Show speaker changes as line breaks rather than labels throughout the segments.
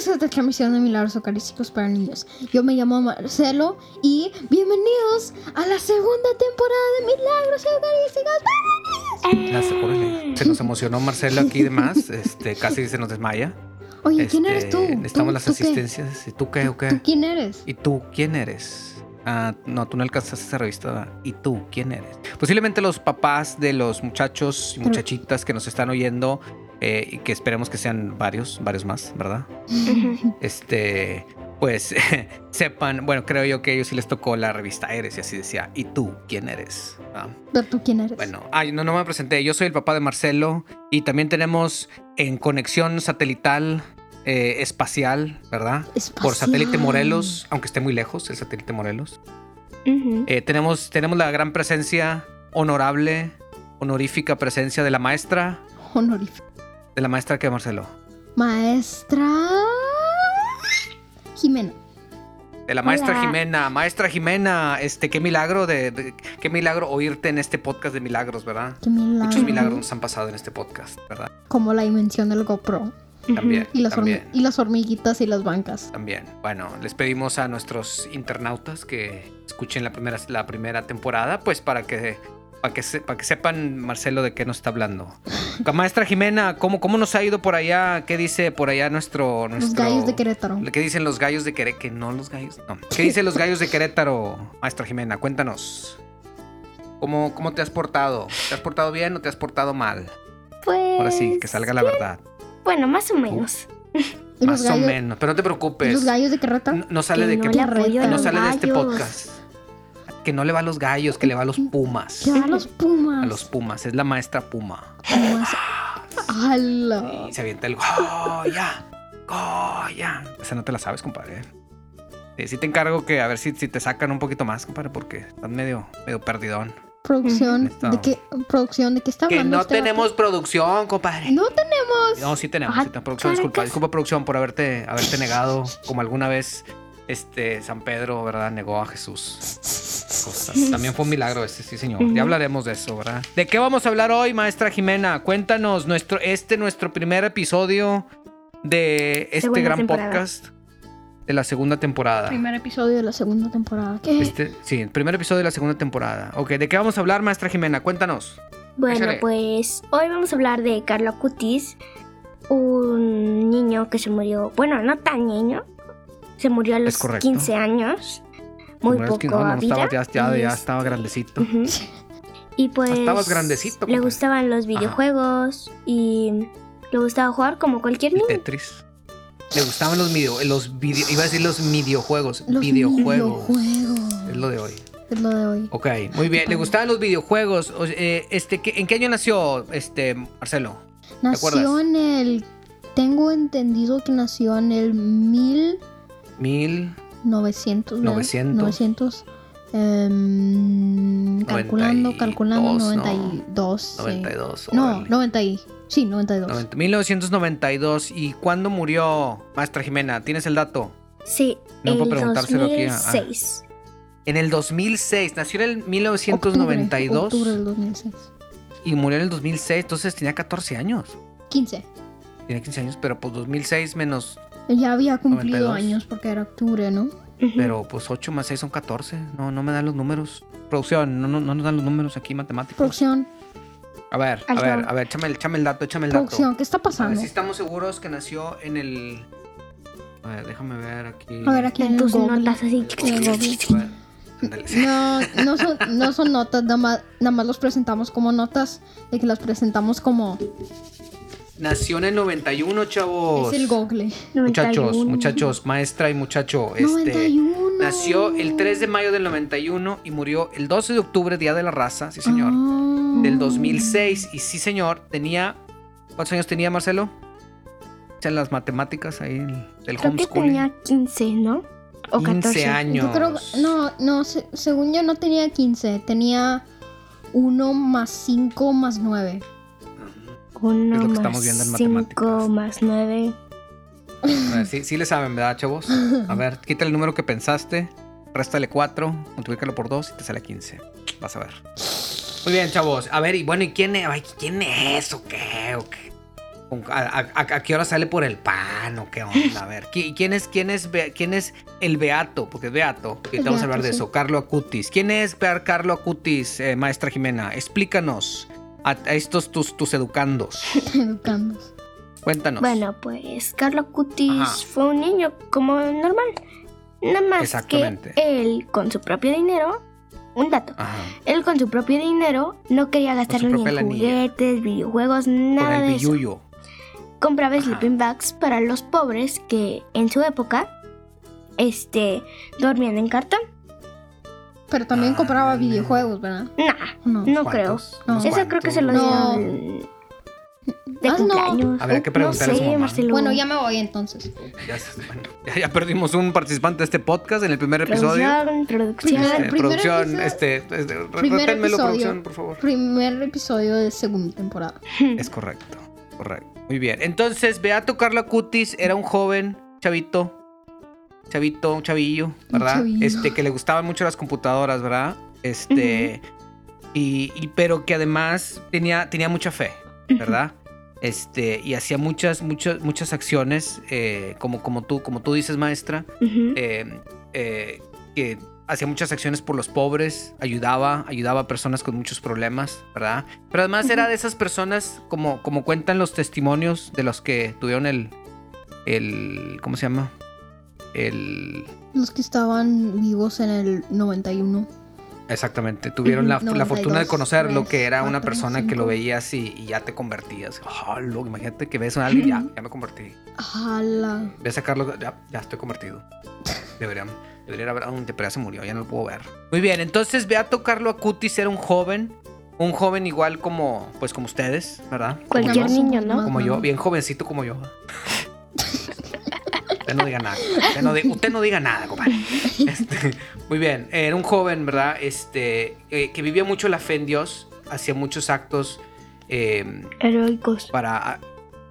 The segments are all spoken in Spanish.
Bienvenidos a esta transmisión de Milagros Eucarísticos para Niños. Yo me llamo Marcelo y bienvenidos a la segunda temporada de Milagros Eucarísticos para Niños.
Se nos emocionó Marcelo aquí de más, este, casi se nos desmaya.
Oye, ¿quién
Este,
eres tú?
Necesitamos
¿Tú-
las
tú qué?
asistencias. ¿Y tú qué o
¿Tú
qué?
quién eres?
¿Y tú quién eres? Ah, no, tú no alcanzaste esa revista. ¿Y tú quién eres? Posiblemente los papás de los muchachos y muchachitas que nos están oyendo eh, y que esperemos que sean varios, varios más, ¿verdad? Este, pues sepan, bueno, creo yo que a ellos sí les tocó la revista Eres y así decía. ¿Y tú quién eres? Ah,
¿Pero ¿Tú quién eres?
Bueno, ay, no, no me presenté. Yo soy el papá de Marcelo y también tenemos en conexión satelital eh, espacial, ¿verdad? Por
Espacial.
satélite Morelos, aunque esté muy lejos el satélite Morelos. Eh, tenemos, tenemos la gran presencia, honorable, honorífica presencia de la maestra,
Honorífico.
De la maestra que Marcelo.
Maestra. Jimena.
De la maestra
Hola.
Jimena, maestra Jimena, este, qué milagro de, de- qué milagro oírte en este podcast de milagros, ¿verdad?
Qué milagro.
Muchos milagros nos han pasado en este podcast, ¿verdad?
Como la dimensión del GoPro.
También,
Y las,
también.
y las hormiguitas y las bancas.
También. Bueno, les pedimos a nuestros internautas que escuchen la primera, la primera temporada, pues para que, para que, se- que sepan, Marcelo, de qué nos está hablando. Maestra Jimena, ¿cómo, ¿cómo nos ha ido por allá? ¿Qué dice por allá nuestro...
Los
nuestro
gallos de Querétaro.
¿Qué dicen los gallos de Querétaro? Que no los gallos. No. ¿Qué dicen los gallos de Querétaro, Maestra Jimena? Cuéntanos. ¿Cómo, ¿Cómo te has portado? ¿Te has portado bien o te has portado mal?
Pues.
Ahora sí, que salga la verdad.
Bueno, más o menos.
¿Y
Más
los
o menos. Pero no te
¿y
preocupes.
los gallos de Querétaro?
No, no sale
Que
de
no a
no
los
sale de este podcast. Que no le va a los gallos, que le va a los pumas.
Que va a los pumas.
A los pumas. Es la maestra puma.
pumas. ¡Hala!
Y se avienta el Goya. Goya. Esa no te la sabes, compadre. Sí, sí te encargo que a ver si, si te sacan un poquito más, compadre, porque estás medio, medio perdidón.
Producción. ¿de qué, producción, ¿de qué está
Que
hablando
no
este
tenemos producción, compadre.
No tenemos.
No, sí tenemos,
Ah,
sí tenemos producción. Disculpa, disculpa producción por haberte, haberte negado, como alguna vez este San Pedro, ¿verdad? Negó a Jesús. Cosas. También fue un milagro ese, sí, señor. Ya hablaremos de eso, ¿verdad? ¿De qué vamos a hablar hoy, maestra Jimena? Cuéntanos nuestro, este nuestro primer episodio de este
Segunda
gran
temporada.
podcast de la segunda temporada.
Primer episodio de la segunda temporada. ¿Qué?
Este, sí, el primer episodio de la segunda temporada. Ok, ¿de qué vamos a hablar, maestra Jimena? Cuéntanos.
Bueno,
Échale.
pues hoy vamos a hablar de Carlo Acutis, un niño que se murió, bueno, no tan niño, se murió a los
correcto.
15 años, muy
que
poco
no, no,
a vida.
estaba, ya, estaba grandecito.
Y pues
Estabas grandecito,
le gustaban los videojuegos y le gustaba jugar como cualquier niño.
Tetris. Le gustaban los video, los video, iba a decir los videojuegos,
Los
videojuegos.
videojuegos.
Es lo de hoy.
Es lo de hoy.
Ok, muy bien. Le gustaban los videojuegos. O- eh, este, ¿qué- ¿En qué año nació este Marcelo?
Nació
acuerdas?
en el. Tengo entendido que nació en el 1900.
Mil.
¿verdad?
900.
900. em, calculando,
92,
calculando,
¿no?
92. sí.
92.
No,
órale.
90 y. Sí, 92.
90 1992. ¿Y cuándo murió Maestra Jimena? ¿Tienes el dato?
Sí,
No
el
puedo preguntárselo aquí a- a-
2006.
En el 2006. Nació en el
Octubre,
1992
Octubre del 2006.
y murió en el 2006. Entonces tenía 14 años.
15.
Tiene 15 años, pero pues 2006 menos
Ya había cumplido
92.
años porque era octubre, ¿no?
Pero pues 8 más 6 son 14. No, no me dan los números. Producción, no, no, no nos dan los números aquí matemáticos.
Producción,
A ver, a ver, a ver, échame, el- échame el dato, échame el
producción, ¿qué está
dato. A ver
pasando?
si estamos seguros que nació en el. A ver, déjame ver aquí.
A ver, aquí en
tus notas así.
No, no son, no son notas, nada más, nada más los presentamos como notas, de que las presentamos como...
Nació en el 91, chavos.
Es el Google.
Muchachos,
91.
muchachos, maestra y muchacho. Este.
91.
Nació el 3 de mayo del 91 y murió el 12 de octubre, Día de la Raza, sí señor.
Ah.
Del 2006. Y sí señor, tenía... ¿Cuántos años tenía Marcelo? Echan las matemáticas ahí el- del
Creo que tenía 15, ¿no? O
15
14.
años.
Yo creo no, no, se- según yo no tenía 15, tenía 1 más 5 más 9.
Uno
Es lo que
más
estamos viendo en
5
matemáticas.
más 9.
A ver, sí, sí le saben, ¿verdad, chavos? A ver, quita el número que pensaste, réstale 4, multiplícalo por 2 y te sale 15. Vas a ver. Muy bien, chavos. A ver, y bueno, ¿y quién es? Ay, ¿quién es o qué? ¿O qué? ¿A, a- a- a qué hora sale por el pan o qué onda? A ver, ¿qui- ¿quién es, quién es, quién es el Beato? Porque es Beato. y
El
vamos a hablar de eso. Carlo Acutis. ¿Quién es Carlo Acutis, eh, maestra Jimena? Explícanos a, a estos tus, tus educandos.
Educando.
Cuéntanos.
Bueno, pues Carlo Cutis
Ajá.
fue un niño como normal. Nada más que él con su propio dinero, un dato,
Ajá.
él con su propio dinero no quería gastarlo ni en juguetes, videojuegos,
Con
nada
el
de eso. Compraba
Ajá.
sleeping bags para los pobres que en su época este dormían en cartón.
Pero también
Ah,
compraba
no.
videojuegos, ¿verdad?
Nah,
No.
no creo.
¿Cuántos?
No.
¿Unos
Eso creo que se lo?
No.
dieron de
Ah, no.
cumpleaños.
Habría que
no
preguntarle a su
sé,
mamá.
Marcelo.
Bueno, ya me voy entonces.
Ya, se- bueno, ya- ya perdimos un participante de este podcast en el primer episodio.
Producción,
Este,
primer
producción,
episodio-
este, este,
primer
reténmelo,
episodio.
producción, por favor.
Primer episodio de segunda temporada.
Es correcto, correcto. Muy bien. Entonces, Beato Carlo Acutis era un joven chavito, chavito, un chavillo, ¿verdad?
chavillo.
Este, que le gustaban mucho las computadoras, ¿verdad? Este, y, y- pero que además tenía, tenía mucha fe, ¿verdad? Este, y hacía muchas, muchas, muchas acciones, eh, como, como tú, como tú dices, maestra, eh, eh, que hacía muchas acciones por los pobres, ayudaba, ayudaba a personas con muchos problemas, ¿verdad? Pero además era de esas personas, como, como cuentan los testimonios de los que tuvieron el, el, ¿cómo se llama? El,
Los que estaban vivos en el 91.
exactamente, tuvieron la, la
92,
fortuna de conocerlo, que era una
4,
persona que lo
5.
veías y, y ya te convertías. Ah, lo- imagínate que ves a alguien, ya, ya me convertí.
Jala.
Ves a Carlos, ya, ya estoy convertido. Deberían, debería haber un pero ya se murió, ya no lo puedo ver. Muy bien, entonces Beato Carlo Acutis era un joven, un joven igual como, pues como ustedes, ¿verdad? Como
Cualquier
yo,
niño, ¿no?
como yo, bien jovencito como yo. Usted no diga nada. Usted no, di- usted no diga nada, compadre. Este, muy bien, era un joven, ¿verdad? Este, eh, que vivía mucho la fe en Dios, hacía muchos actos. eh,
Heroicos.
para,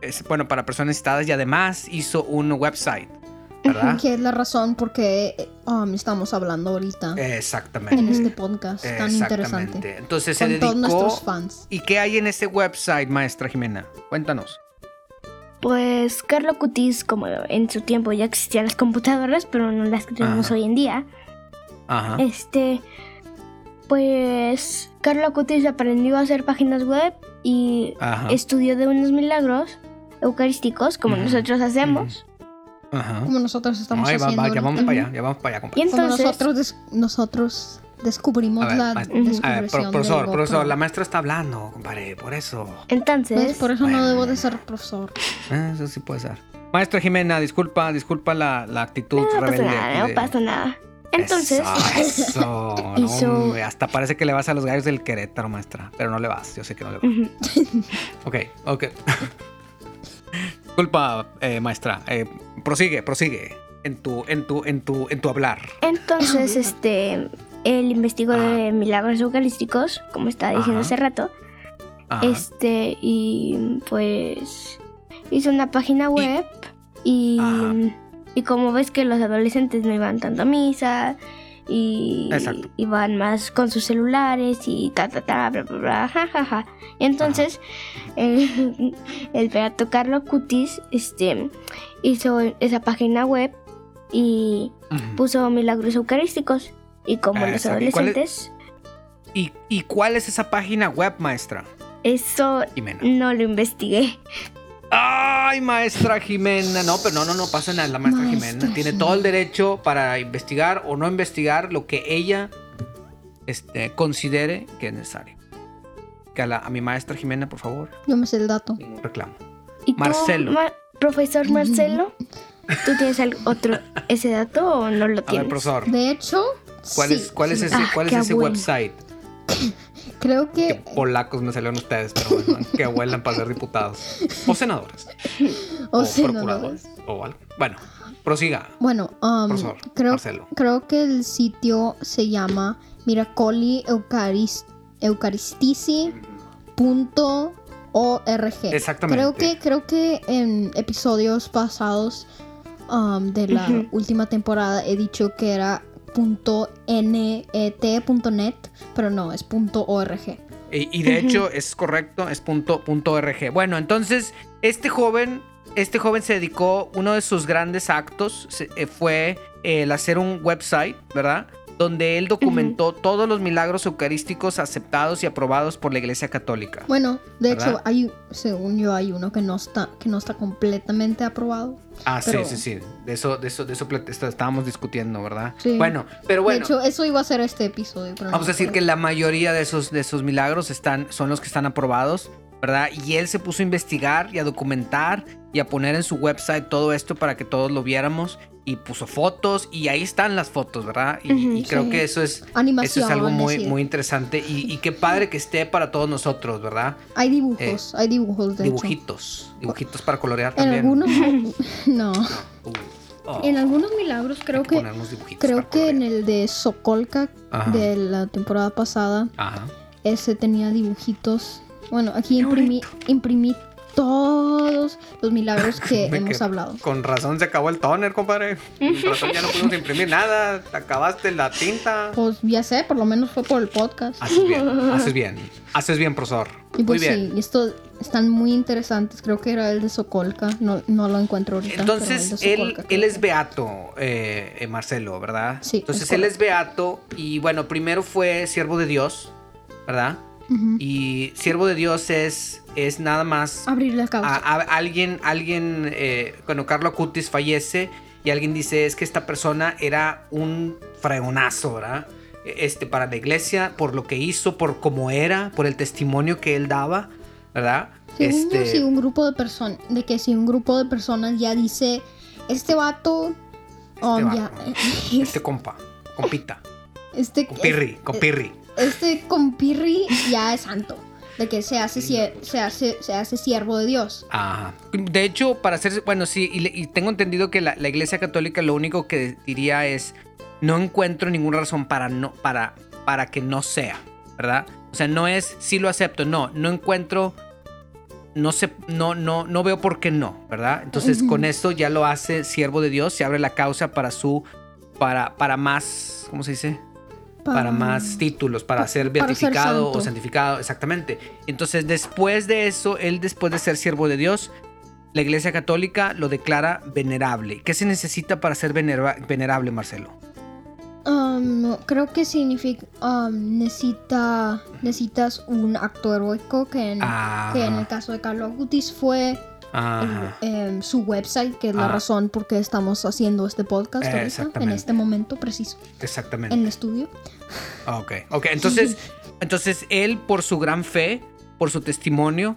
es- bueno, para personas necesitadas y además hizo un website, ¿verdad?
Que es la razón por qué um, estamos hablando ahorita
Exactamente.
en este podcast tan interesante.
Exactamente. Entonces se
Con todos nuestros
dedicó.
fans.
¿Y qué hay en ese website, maestra Jimena? Cuéntanos.
Pues Carlo Cutis, como en su tiempo ya existían las computadoras, pero no las que tenemos
Ajá.
hoy en día.
Ajá.
Este, pues Carlo Cutis aprendió a hacer páginas web y
Ajá.
estudió de unos milagros eucarísticos, como nosotros hacemos.
Ajá.
Como nosotros estamos
Ay, va-
haciendo.
va, ya vamos para allá, ya vamos para allá, compadre.
Y
Como
entonces,
nosotros, nosotros descubrimos
ver,
la descubrición
ver, pro- profesor, profesor, la maestra está hablando, compadre, por eso.
entonces.
Por eso no debo de ser profesor.
Ah, Eso sí puede ser. Maestra Jimena, disculpa, disculpa la, la actitud
no pasa
rebelde.
nada, no pasa nada. Entonces,
Eso, eso, no,
hizo-
hombre, hasta parece que le vas a los gallos del Querétaro, maestra. Pero no le vas, yo sé que no le vas. Ok, ok. Disculpa, eh, maestra. Eh, prosigue, prosigue. En tu, en tu, en tu, en tu hablar.
entonces, este, él investigó de milagros eucarísticos, como estaba diciendo
Ajá.
hace rato.
Ajá.
Este, y pues hizo una página web y, y como ves que los adolescentes no iban tanto a misa y
Exacto.
iban más con sus celulares y ta ta ta bla bla bla ja ja ja. Entonces el, el Beato Carlo Cutis este hizo esa página web y puso milagros eucarísticos y como los
Exacto. ¿Y cuál es-
adolescentes
¿Y, ¿Y cuál es esa página web, maestra
eso
Jimena?
no lo investigué.
Ay, maestra Jimena. No, pero no, no, no pasa nada. La maestra,
Maestra
Jimena tiene todo el derecho para investigar o no investigar lo que ella este, considere que es necesario. Que a, la- a mi maestra Jimena, por favor,
Yo me sé el dato.
ningún reclamo.
¿Y tú,
Marcelo.
Ma- profesor Marcelo, ¿tú tienes otro ese dato o no lo
A ver,
tienes?
profesor.
De hecho,
¿Cuál
sí,
es, cuál es
sí.
ese,
Ah,
cuál es
qué
ese website?
Creo
Que
que
polacos me salieron ustedes, pero bueno, que vuelan para ser diputados. O senadores.
o
procuradores. O algo. Bueno, prosiga.
Bueno, um,
Profesor
creo,
Marcelo.
creo que el sitio se llama Miracoli Eucaris- Eucaristici.org.
Exactamente.
Creo que, creo que en episodios pasados um, de la última temporada he dicho que era .net.net, pero no, es .org.
Y, y de hecho es correcto, es punto, punto .org. Bueno, entonces este joven, este joven se dedicó, uno de sus grandes actos se- eh, fue el hacer un website, ¿verdad? Donde él documentó todos los milagros eucarísticos aceptados y aprobados por la Iglesia Católica.
Bueno, de
¿Verdad?
hecho, hay, según yo, hay uno que no está, que no está completamente aprobado.
Ah,
pero-
sí, sí, sí. De eso, de eso, de eso estábamos discutiendo, ¿verdad?
Sí.
Bueno, pero bueno.
De hecho, eso iba a ser este episodio. pero no
Vamos a
me
decir que la mayoría de esos, de esos milagros están, son los que están aprobados, ¿verdad? Y él se puso a investigar y a documentar y a poner en su website todo esto para que todos lo viéramos y puso fotos y ahí están las fotos, ¿verdad? Y, creo
sí.
que eso es, eso
Animación.
es algo muy, muy interesante y, y qué padre que esté para todos nosotros, ¿verdad?
Hay dibujos, hay dibujos de hecho.
Dibujitos, dibujitos para colorear
En
también.
algunos. no.
Uh, oh,
En algunos milagros creo
que
que. Creo que en el de Sokolka
Ajá.
de la temporada pasada,
Ajá.
ese tenía dibujitos. Bueno, aquí imprimí, imprimí todos los milagros que hemos hablado.
Con razón se acabó el toner, compadre. Con razón ya no pudimos imprimir nada. Te acabaste la tinta.
Pues ya sé, por lo menos fue por el podcast.
Haces bien, haces bien. Haces bien, profesor.
Y pues
Muy bien.
sí, y estos están muy interesantes. Creo que era el de Sokolka. No, no lo encuentro ahorita.
Entonces, él, él es beato, eh, eh, Marcelo, ¿verdad?
Sí,
Entonces,
es
él es beato y bueno, primero fue siervo de Dios, ¿verdad? Y siervo de Dios es, es nada más
Abrir la causa.
a- a- alguien, alguien, eh, cuando Carlo Acutis fallece y alguien dice es que esta persona era un fregonazo, ¿verdad? Este, para la iglesia, por lo que hizo, por cómo era, por el testimonio que él daba, ¿verdad?
Según
Este,
si un grupo de personas, de que si un grupo de personas ya dice, este vato, um, ya,
vato, este compa, compita,
este,
compirri, compirri.
Este compirri ya es santo, de que se hace, sie- se hace, se hace siervo de Dios.
Ajá. De hecho, para hacer, bueno, sí, y, tengo entendido que la, la Iglesia Católica lo único que diría es, no encuentro ninguna razón para no, para, para que no sea, ¿verdad? O sea, no es, sí lo acepto, no, no encuentro, no sé, no, no, no veo por qué no, ¿verdad? Entonces, con esto ya lo hace siervo de Dios, se abre la causa para su, para, para más, ¿cómo se dice? Para más títulos, para
pa-
ser
para ser
beatificado o santificado, exactamente. Entonces, después de eso, él después de ser siervo de Dios, la Iglesia Católica lo declara venerable. ¿Qué se necesita para ser venera- venerable, Marcelo?
Um, no, creo que significa, um, necesita, necesitas un acto heroico que en,
Ah.
que en el caso de Carlos Gutis fue
Ajá.
su website, que es la
Ah.
razón por qué estamos haciendo este podcast ahorita, en este momento preciso,
Exactamente.
en el estudio.
Ok, ok. Entonces, entonces él, por su gran fe, por su testimonio,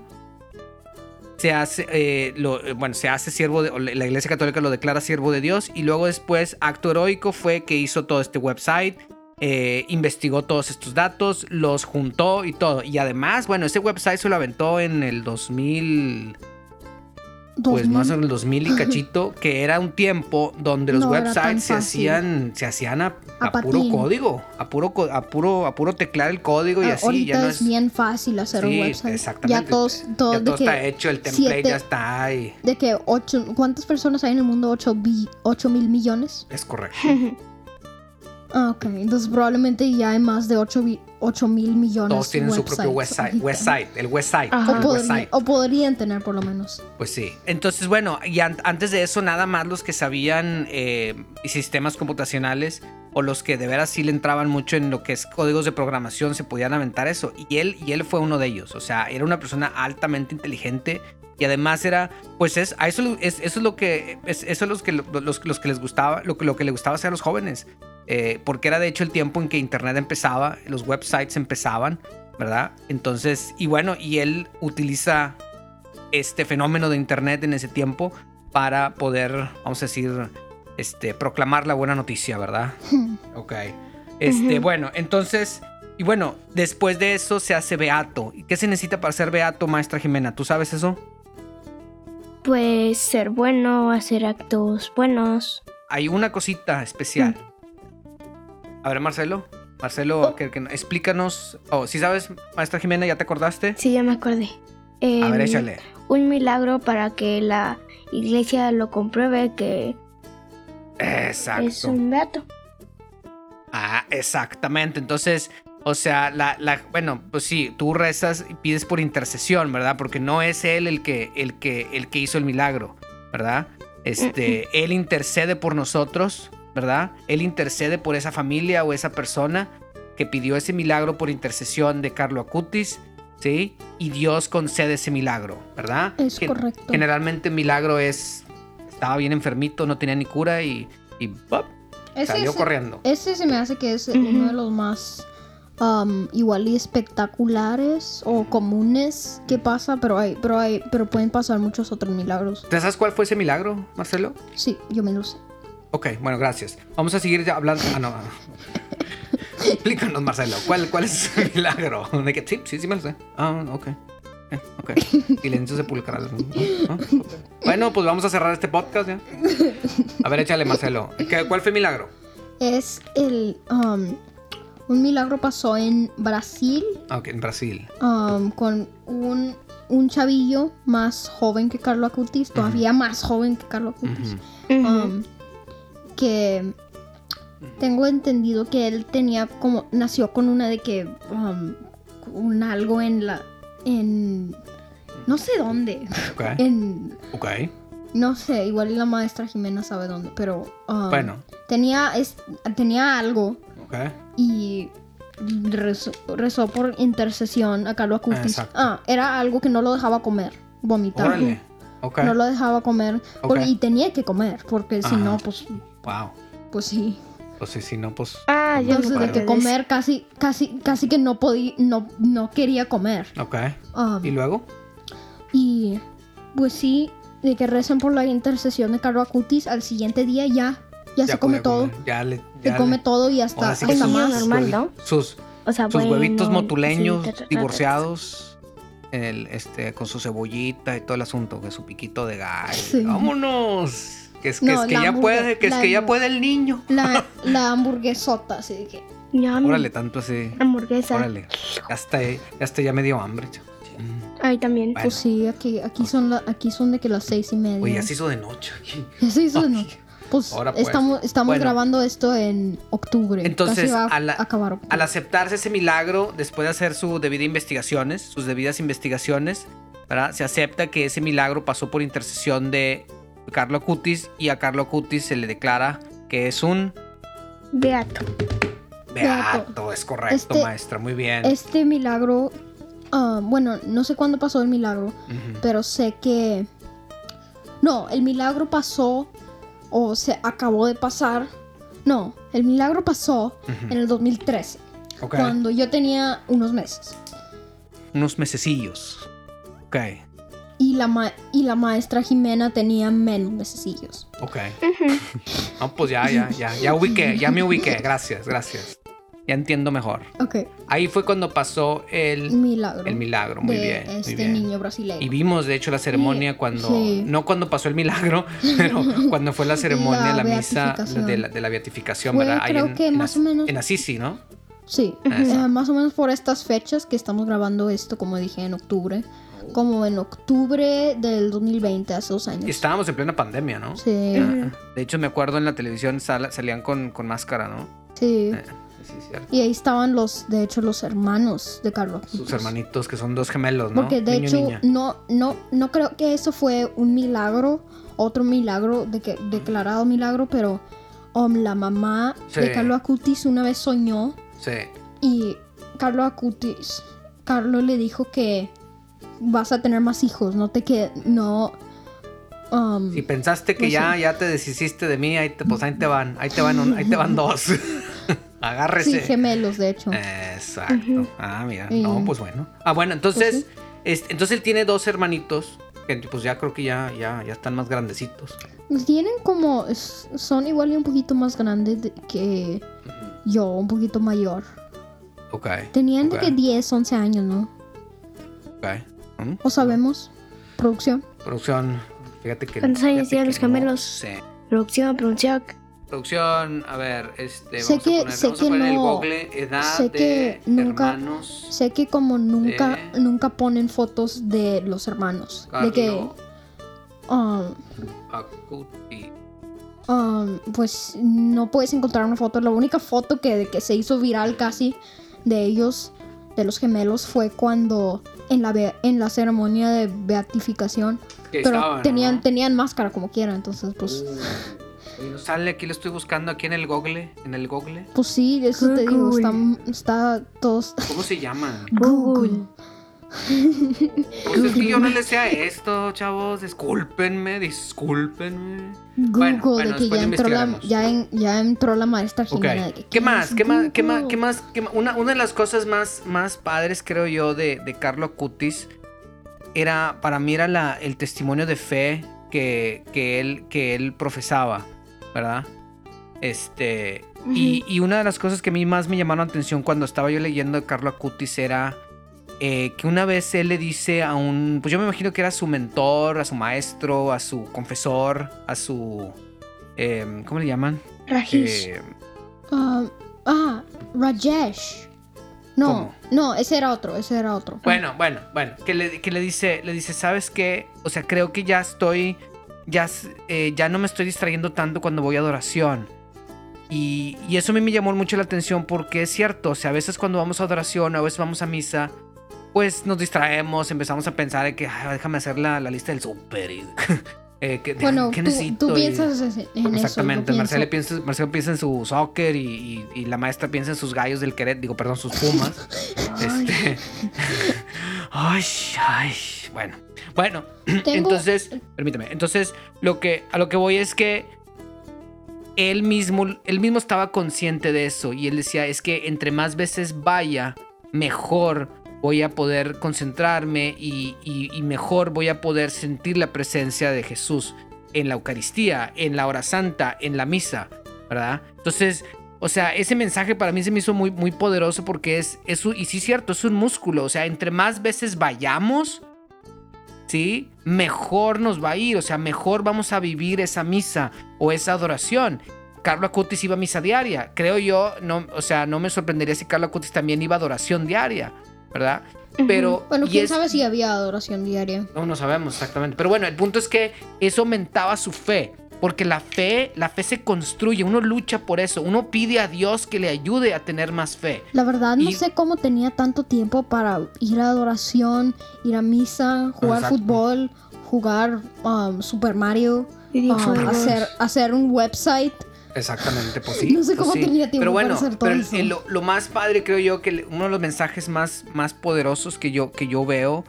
se hace, eh, lo- eh, bueno, se hace siervo de, la Iglesia Católica lo declara siervo de Dios y luego después, acto heroico fue que hizo todo este website, eh, investigó todos estos datos, los juntó y todo. Y además, bueno, ese website se lo aventó en el 2000, pues
2000.
más en el 2000 y cachito, que era un tiempo donde los
No
websites se hacían, se hacían a,
A
a puro código, a puro, a puro, a puro teclar el código y
Ah,
así. ya no
es, bien fácil hacer
Sí,
un website.
exactamente.
Ya todos, todos
ya
de
todo
que,
está hecho, el template
siete-
ya está ahí.
de que ocho, ¿cuántas personas hay en el mundo? 8, mil millones.
Es correcto.
Ah, ok. Entonces probablemente ya hay más de 8, mil millones.
Todos tienen su propio website, website, el website,
Ajá.
O,
el
podría-
website.
o podrían tener por lo menos.
Pues sí. Entonces, bueno, y an- antes de eso, nada más los que sabían eh, sistemas computacionales o los que de veras sí le entraban mucho en lo que es códigos de programación se podían aventar eso. Y él, y él fue uno de ellos. O sea, era una persona altamente inteligente y además era, pues es, a eso, es, eso es lo que, es, eso es los que, los, los que les gustaba, lo, que- lo que le gustaba hacer a los jóvenes. Eh, porque era de hecho el tiempo en que Internet empezaba, los websites empezaban, ¿verdad? Entonces, y bueno, y él utiliza este fenómeno de Internet en ese tiempo para poder, vamos a decir, este, proclamar la buena noticia, ¿verdad? Ok. Este, bueno, entonces, y bueno, después de eso se hace beato. ¿Y qué se necesita para ser beato, maestra Jimena? ¿Tú sabes eso?
Pues ser bueno, hacer actos buenos.
Hay una cosita especial. A ver, Marcelo. Marcelo, que, que- explícanos. Oh, si sabes, maestra Jimena, ¿ya te acordaste?
Sí, ya me acordé.
A ver,
Em,
échale.
Un milagro para que la iglesia lo compruebe que
Exacto.
es un beato.
Ah, exactamente. Entonces, O sea, la, la, bueno, pues sí, tú rezas y pides por intercesión, ¿verdad? Porque no es él el que, el que, el que hizo el milagro, ¿verdad? Este, él intercede por nosotros, ¿verdad? Él intercede por esa familia o esa persona que pidió ese milagro por intercesión de Carlo Acutis, ¿sí? Y Dios concede ese milagro, ¿verdad?
Es
Gen-
correcto.
Generalmente milagro es, estaba bien enfermito, no tenía ni cura y, y ¡pop!
Ese,
salió
ese-
corriendo.
ese se me hace que es uno de los más um, igual y espectaculares o comunes que pasa, pero hay, pero hay, pero pueden pasar muchos otros milagros.
¿Te sabes cuál fue ese milagro, Marcelo?
Sí, yo me lo sé.
Ok, bueno, gracias. Vamos a seguir ya hablando. Ah, no. Explícanos, Marcelo, ¿cuál, cuál es ese milagro? Sí, sí, sí me lo sé. Ah, ok. Eh, Ok. Silencio sepulcral. Ah. Bueno, pues vamos a cerrar este podcast ya. A ver, échale, Marcelo. ¿Qué- ¿Cuál fue el milagro?
Es el um, un milagro pasó en Brasil
Ah, Ok, en Brasil.
um, con un, un chavillo más joven que Carlo Acutis, todavía más joven que Carlo Acutis. Um, que tengo entendido que él tenía como nació con una de que um, un algo en la en no sé dónde.
Ok.
en
Ok.
no sé igual la maestra Jimena sabe dónde pero um,
Bueno.
tenía es- tenía algo
Ok.
y rezó, rezó por intercesión a Carlos Acutis ah era algo que no lo dejaba comer vomitar no lo dejaba comer y tenía que comer porque si no pues
Wow.
pues sí
Pues sí, si no, pues.
Ah, yo me
Entonces de que
de
comer casi, casi, casi que no podía, no, no quería comer.
Ok.
Um,
¿Y luego?
y pues sí, de que rezan por la intercesión de Carlo Acutis, al siguiente día ya, ya, se come todo.
comer. Ya le.
Se
ya
come
le-
todo y hasta,
que
hasta
sus-
más.
normal, ¿no?
Sus,
O sea,
sus
bueno,
huevitos motuleños
sí,
divorciados el, este, con su cebollita y todo el asunto, que su piquito de gallo.
Sí.
¡Vámonos! Que es que,
No,
es que
la
ya puede, que es que ya puede el niño.
La, la hamburguesota, así de que.
Yummy.
Órale, tanto así.
Hamburguesa.
Órale. Ya está, ya está ya me dio hambre.
Ahí también.
Bueno.
Pues sí, aquí, aquí son la, aquí son de que las seis y media.
Oye, ya se hizo de noche. aquí.
Ya se hizo de noche. Pues,
Ahora pues.
estamos, estamos
Bueno.
grabando esto en octubre.
Entonces,
Casi va a
a la-
acabar octubre.
Al aceptarse ese milagro, después de hacer su debida investigaciones, sus debidas investigaciones, ¿verdad? Se acepta que ese milagro pasó por intercesión de Carlo Acutis y a Carlo Acutis se le declara que es un
Beato.
beato. Es correcto,
Este-
maestra. Muy bien.
Este milagro, ah, bueno, no sé cuándo pasó el milagro, pero sé que... No, el milagro pasó o se acabó de pasar. No, el milagro pasó en el 2013,
Ok.
cuando yo tenía unos meses.
Unos mesecillos. Ok.
Y la, ma- y la maestra Jimena tenía menos mesecillos.
Ok. No, pues ya, ya, ya, ya ubiqué, ya me ubiqué. Gracias, gracias. Ya entiendo mejor.
Ok,
Ahí fue cuando pasó el,
milagro.
el milagro. Muy
de
bien. muy
este
bien.
niño brasileño.
Y vimos, de hecho, la ceremonia cuando.
sí.
No cuando pasó el milagro, pero cuando fue la ceremonia, la,
La
misa de la, de la beatificación,
Fue,
¿verdad? Ahí
creo
en-
que
en
más o menos-
En Assisi, ¿no?
Sí,
Exacto.
eh, más o menos por estas fechas que estamos grabando esto, como dije, en octubre. Como en octubre del 2020, hace dos años.
Y estábamos en plena pandemia, ¿no?
Sí,
Ah, De hecho, me acuerdo en la televisión sal- salían con, con máscara, ¿no?
sí.
Eh, sí.
Y ahí estaban los, de hecho, los hermanos de Carlos.
Sus hermanitos, que son dos gemelos, ¿no?
Porque de
Niño
hecho,
niña.
no, no, no creo que eso fue un milagro, otro milagro, de que, declarado milagro, pero um, la mamá de. Carlos Acutis una vez soñó
Sí.
y Carlos Acutis, Carlos le dijo que vas a tener más hijos, no te que no um,
Si pensaste que ya, ya te deshiciste de mí, ahí te, pues ahí te van, ahí te van, un- ahí te van dos. Agárrese.
sí, gemelos de hecho.
Exacto. Ah, mira. No, pues bueno. Ah, bueno, entonces,
Pues
este, entonces él tiene dos hermanitos que pues ya creo que ya, ya, ya están más grandecitos.
Tienen como son igual y un poquito más grandes de- que yo, un poquito mayor.
Ok.
Tenían de que 10, 11 años, ¿no?
ok. ¿Mm?
¿O sabemos? Producción.
Producción, fíjate que.
¿Cuántos años tienen los gemelos?
No sé.
Producción, producción.
Producción, a ver, este,
Sé
vamos
que-
a poner,
sé
vamos a
que
poner el
no-
Google edad
sé
de
que nunca-
hermanos.
Sé que como nunca,
De-
nunca ponen fotos de los hermanos. De que,
Carlo
um,
Acuti.
um, pues no puedes encontrar una foto. La única foto que, que se hizo viral casi de ellos, de los gemelos, fue cuando en la, be- en la ceremonia de beatificación.
Que
Pero
estaba, ¿no?
tenían, tenían máscara como quiera, entonces pues...
No sale, aquí lo estoy buscando aquí en el Google, en el Google.
Pues sí, de eso te digo,
Google.
está, está todos...
¿Cómo se llama?
Google.
Pues es que yo no le sé a esto, chavos. Discúlpenme, discúlpenme.
Google,
Bueno, bueno,
de que
después
ya entró, la, ya, en- ya entró la maestra. Jimena. que,
¿Qué más? ¿Qué más? ¿Qué más? ¿Qué más? Una, una de las cosas más, más padres, creo yo, de, de Carlo Acutis era, para mí, era la, el testimonio de fe que, que, él, que él profesaba, ¿verdad? Este. y, y una de las cosas que a mí más me llamaron la atención cuando estaba yo leyendo de Carlo Acutis era eh, que una vez él le dice a un. Pues yo me imagino que era su mentor, a su maestro, a su confesor, a su. em, ¿Cómo le llaman?
Rajish.
Eh,
Ah, ah, Rajesh. No,
¿Cómo?
no, ese era otro, ese era otro.
Bueno, bueno, bueno, que le, que le dice, le dice, ¿sabes qué? O sea, creo que ya estoy, ya, eh, ya no me estoy distrayendo tanto cuando voy a adoración. Y, y eso a mí me llamó mucho la atención porque es cierto, o sea, a veces cuando vamos a adoración, a veces vamos a misa, pues nos distraemos, empezamos a pensar de que, "Ay, déjame hacer la, la lista del súper y... eh, que-
Bueno,
¿qué
tú,
necesito?
tú piensas en eso.
Exactamente, Marcelo
pienso-
piensa, en su soccer y, y- y la maestra piensa en sus gallos del Querétaro, digo, perdón, sus pumas. Este. Ay, ay, bueno. Bueno,
Tengo-
entonces, permítame. Entonces, lo que a lo que voy es que él mismo él mismo estaba consciente de eso y él decía, es que entre más veces vaya, mejor voy a poder concentrarme y, mejor voy a poder sentir la presencia de Jesús en la Eucaristía, en la hora santa, en la misa, ¿verdad? Entonces, o sea, ese mensaje para mí se me hizo muy, muy poderoso porque es, es y sí es cierto, es un músculo, o sea, entre más veces vayamos, ¿sí? Mejor nos va a ir, o sea, mejor vamos a vivir esa misa o esa adoración. Carlo Acutis iba a misa diaria, creo yo, no, o sea, no me sorprendería si Carlo Acutis también iba a adoración diaria, ¿verdad? Pero,
Bueno, quién
es-
sabe si había adoración diaria.
no, no sabemos exactamente. Pero bueno, el punto es que eso aumentaba su fe. Porque la fe, la fe se construye, uno lucha por eso, uno pide a Dios que le ayude a tener más fe.
La verdad, no
Y-
sé cómo tenía tanto tiempo para ir a adoración, ir a misa, jugar
Exacto.
fútbol, jugar um, Super Mario, um, hacer, hacer un website.
Exactamente, pues sí.
No sé
pues
cómo
sí.
tenía tiempo
Pero
para
bueno,
hacer todo
pero
eso.
lo, lo más padre creo yo que uno de los mensajes más, más poderosos que yo, que yo veo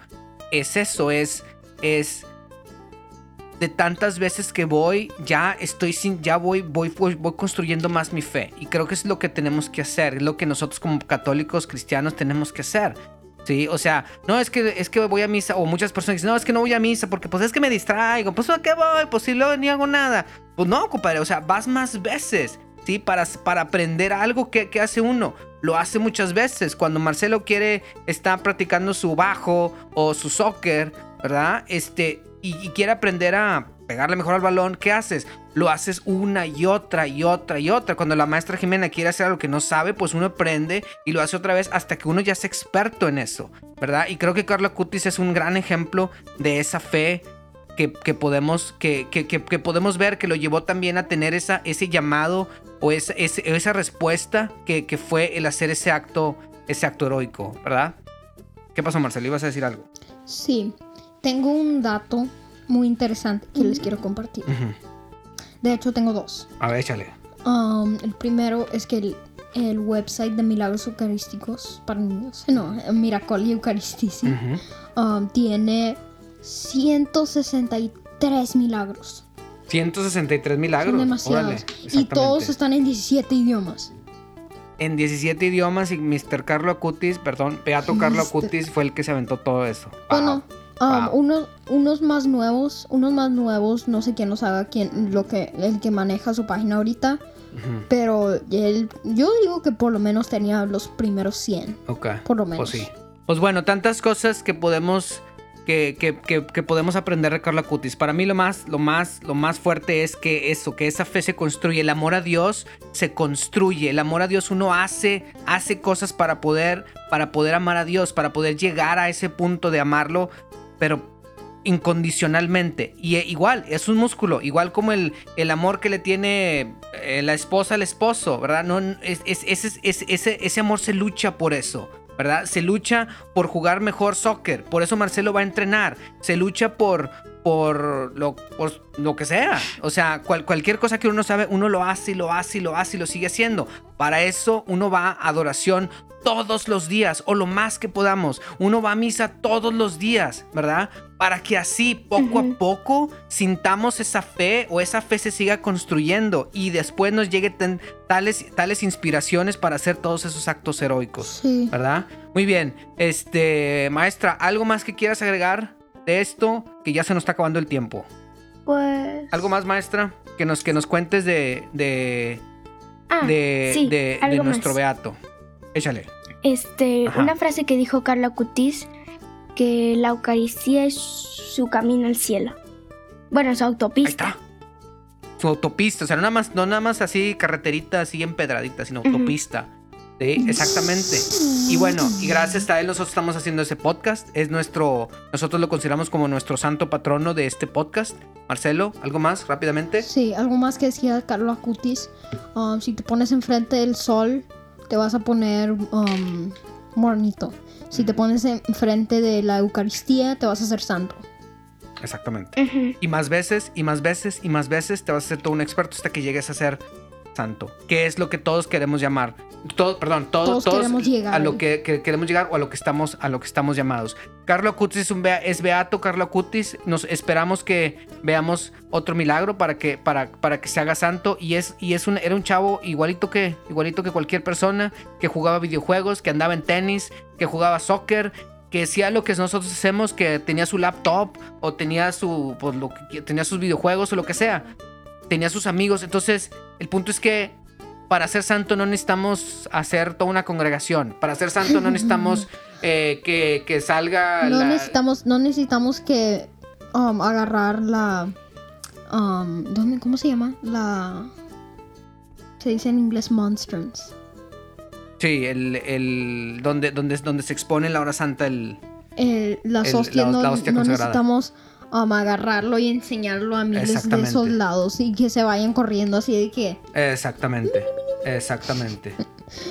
es eso, es, es de tantas veces que voy, ya estoy sin, ya voy, voy, voy, voy construyendo más mi fe. Y creo que es lo que tenemos que hacer, es lo que nosotros como católicos cristianos tenemos que hacer. Sí, o sea, no es que es que voy a misa, o muchas personas dicen, no, es que no voy a misa porque pues es que me distraigo, pues ¿a qué voy? Pues si luego ni hago nada. Pues no, compadre, o sea, vas más veces, ¿sí? Para, para aprender algo que, que hace uno. Lo hace muchas veces. Cuando Marcelo quiere, está practicando su bajo o su soccer, ¿verdad? Este, y, y quiere aprender a pegarle mejor al balón, ¿qué haces? Lo haces una y otra y otra y otra. Cuando la maestra Jimena quiere hacer algo que no sabe, pues uno aprende y lo hace otra vez hasta que uno ya es experto en eso, ¿verdad? Y creo que Carla Cutis es un gran ejemplo de esa fe que, que podemos, que, que- que- podemos ver que lo llevó también a tener esa, ese llamado o esa, esa respuesta que, que fue el hacer ese acto, ese acto heroico, ¿verdad? ¿Qué pasó, Marcelo? ¿Ibas a decir algo?
Sí, tengo un dato muy interesante que les quiero compartir.
Ujú.
De hecho, tengo dos.
A ver, échale.
Um, el primero es que el, el website de Milagros Eucarísticos para niños, no, Miracoli Eucaristici,
Ujú.
um, tiene 163 milagros.
163 milagros.
Son demasiados.
Órale,
y todos están en 17 idiomas.
En 17 idiomas y Mr. Carlo Acutis, perdón, Beato Carlo. Acutis fue el que se aventó todo eso.
Bueno,
Wow.
Um,
Wow.
unos, unos más nuevos, unos más nuevos, no sé quién los haga, quién, lo que, el que maneja su página ahorita, pero él, yo digo que por lo menos tenía los primeros 100.
Ok.
Por lo menos.
Pues sí. Pues bueno, tantas cosas que podemos que, que- que- que podemos aprender de Carla Cutis. Para mí lo más, lo más, lo más fuerte es que eso, que esa fe se construye. El amor a Dios se construye. El amor a Dios uno hace, hace cosas para poder, para poder amar a Dios, para poder llegar a ese punto de amarlo. Pero incondicionalmente. Y eh, igual, es un músculo, igual como el, el amor que le tiene eh, la esposa al esposo, ¿verdad? No, es- es- es- ese, ese amor se lucha por eso. ¿Verdad? Se lucha por jugar mejor soccer. Por eso Marcelo va a entrenar. Se lucha por, por, lo, por lo que sea. O sea, cual- cualquier cosa que uno sabe, uno lo hace y lo hace y lo hace y lo sigue haciendo. Para eso uno va a adoración todos los días o lo más que podamos. Uno va a misa todos los días, ¿verdad? Para que así poco a poco sintamos esa fe o esa fe se siga construyendo y después nos llegue ten- tales, tales inspiraciones para hacer todos esos actos heroicos.
Sí.
¿Verdad? Muy bien. Este, maestra, ¿algo más que quieras agregar de esto? Que ya se nos está acabando el tiempo.
Pues.
¿Algo más, maestra? Que nos, que nos cuentes de, de,
Ah,
de,
sí,
de- nuestro
más.
beato. Échale.
Este,
Ajá.
una frase que dijo Carla Cutis, que la Eucaristía es su camino al cielo. Bueno, su
Ahí
autopista.
está. Su autopista, o sea, no nada más, no nada más así carreterita, así empedradita, sino autopista. Sí, exactamente. Y bueno, y gracias a él nosotros estamos haciendo ese podcast. Es nuestro, nosotros lo consideramos como nuestro santo patrono de este podcast. Marcelo, ¿algo más rápidamente?
Sí, algo más que decía Carlos Acutis. Um, si te pones enfrente del sol, te vas a poner um, morenito. Si te pones enfrente de la Eucaristía, te vas a hacer santo.
Exactamente. Y más veces, y más veces, y más veces te vas a hacer todo un experto hasta que llegues a ser santo. Que es lo que todos queremos llamar. Todo, perdón, todo-
Todos
todos,
queremos llegar
a lo que, que queremos llegar o a lo que estamos, a lo que estamos llamados. Carlo Acutis es, un bea- es beato, Carlo Acutis. Nos esperamos que veamos otro milagro para que, para, para que se haga santo. Y es, y es un, era un chavo igualito que, igualito que cualquier persona que jugaba videojuegos, que andaba en tenis, que jugaba soccer, que hacía lo que nosotros hacemos, que tenía su laptop o tenía su pues, lo que, tenía sus videojuegos o lo que sea. Tenía sus amigos. Entonces, el punto es que para ser santo no necesitamos hacer toda una congregación. Para ser santo no necesitamos eh, que, que salga
No
la-
necesitamos, no necesitamos que um, agarrar la. um, ¿dónde, ¿Cómo se llama? La. Se dice en inglés monstrance.
Sí, el, el donde, donde, donde se expone en la hora santa el...
El- las
El-
hostias
la-
no,
la hostia
no necesitamos agarrarlo y enseñarlo a miles de soldados y que se vayan corriendo así de que.
Exactamente, exactamente.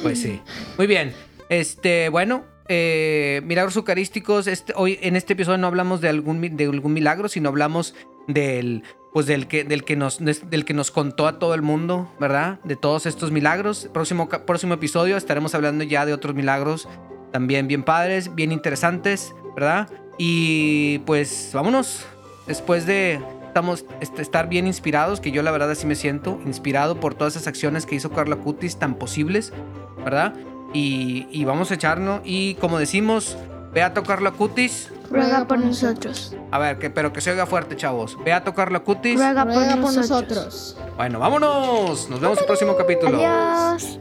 Pues sí. Muy bien. Este, bueno, eh, milagros eucarísticos. Este, hoy en este episodio no hablamos de algún, de algún milagro, sino hablamos del, pues del que, del que nos, del que nos contó a todo el mundo, ¿verdad? De todos estos milagros. Próximo, próximo episodio estaremos hablando ya de otros milagros también bien padres, bien interesantes, ¿verdad? Y pues vámonos. Después de estamos, est- estar bien inspirados, que yo la verdad así me siento, inspirado por todas esas acciones que hizo Carla Cutis tan posibles, ¿verdad? Y, y vamos a echarnos. Y como decimos, Beato Carla Cutis.
Ruega por nosotros.
A ver, que, pero que se oiga fuerte, chavos. Beato Carla Cutis.
Ruega por
Ruega por
nosotros.
nosotros.
Bueno, vámonos. Nos vemos en el próximo capítulo.
Adiós.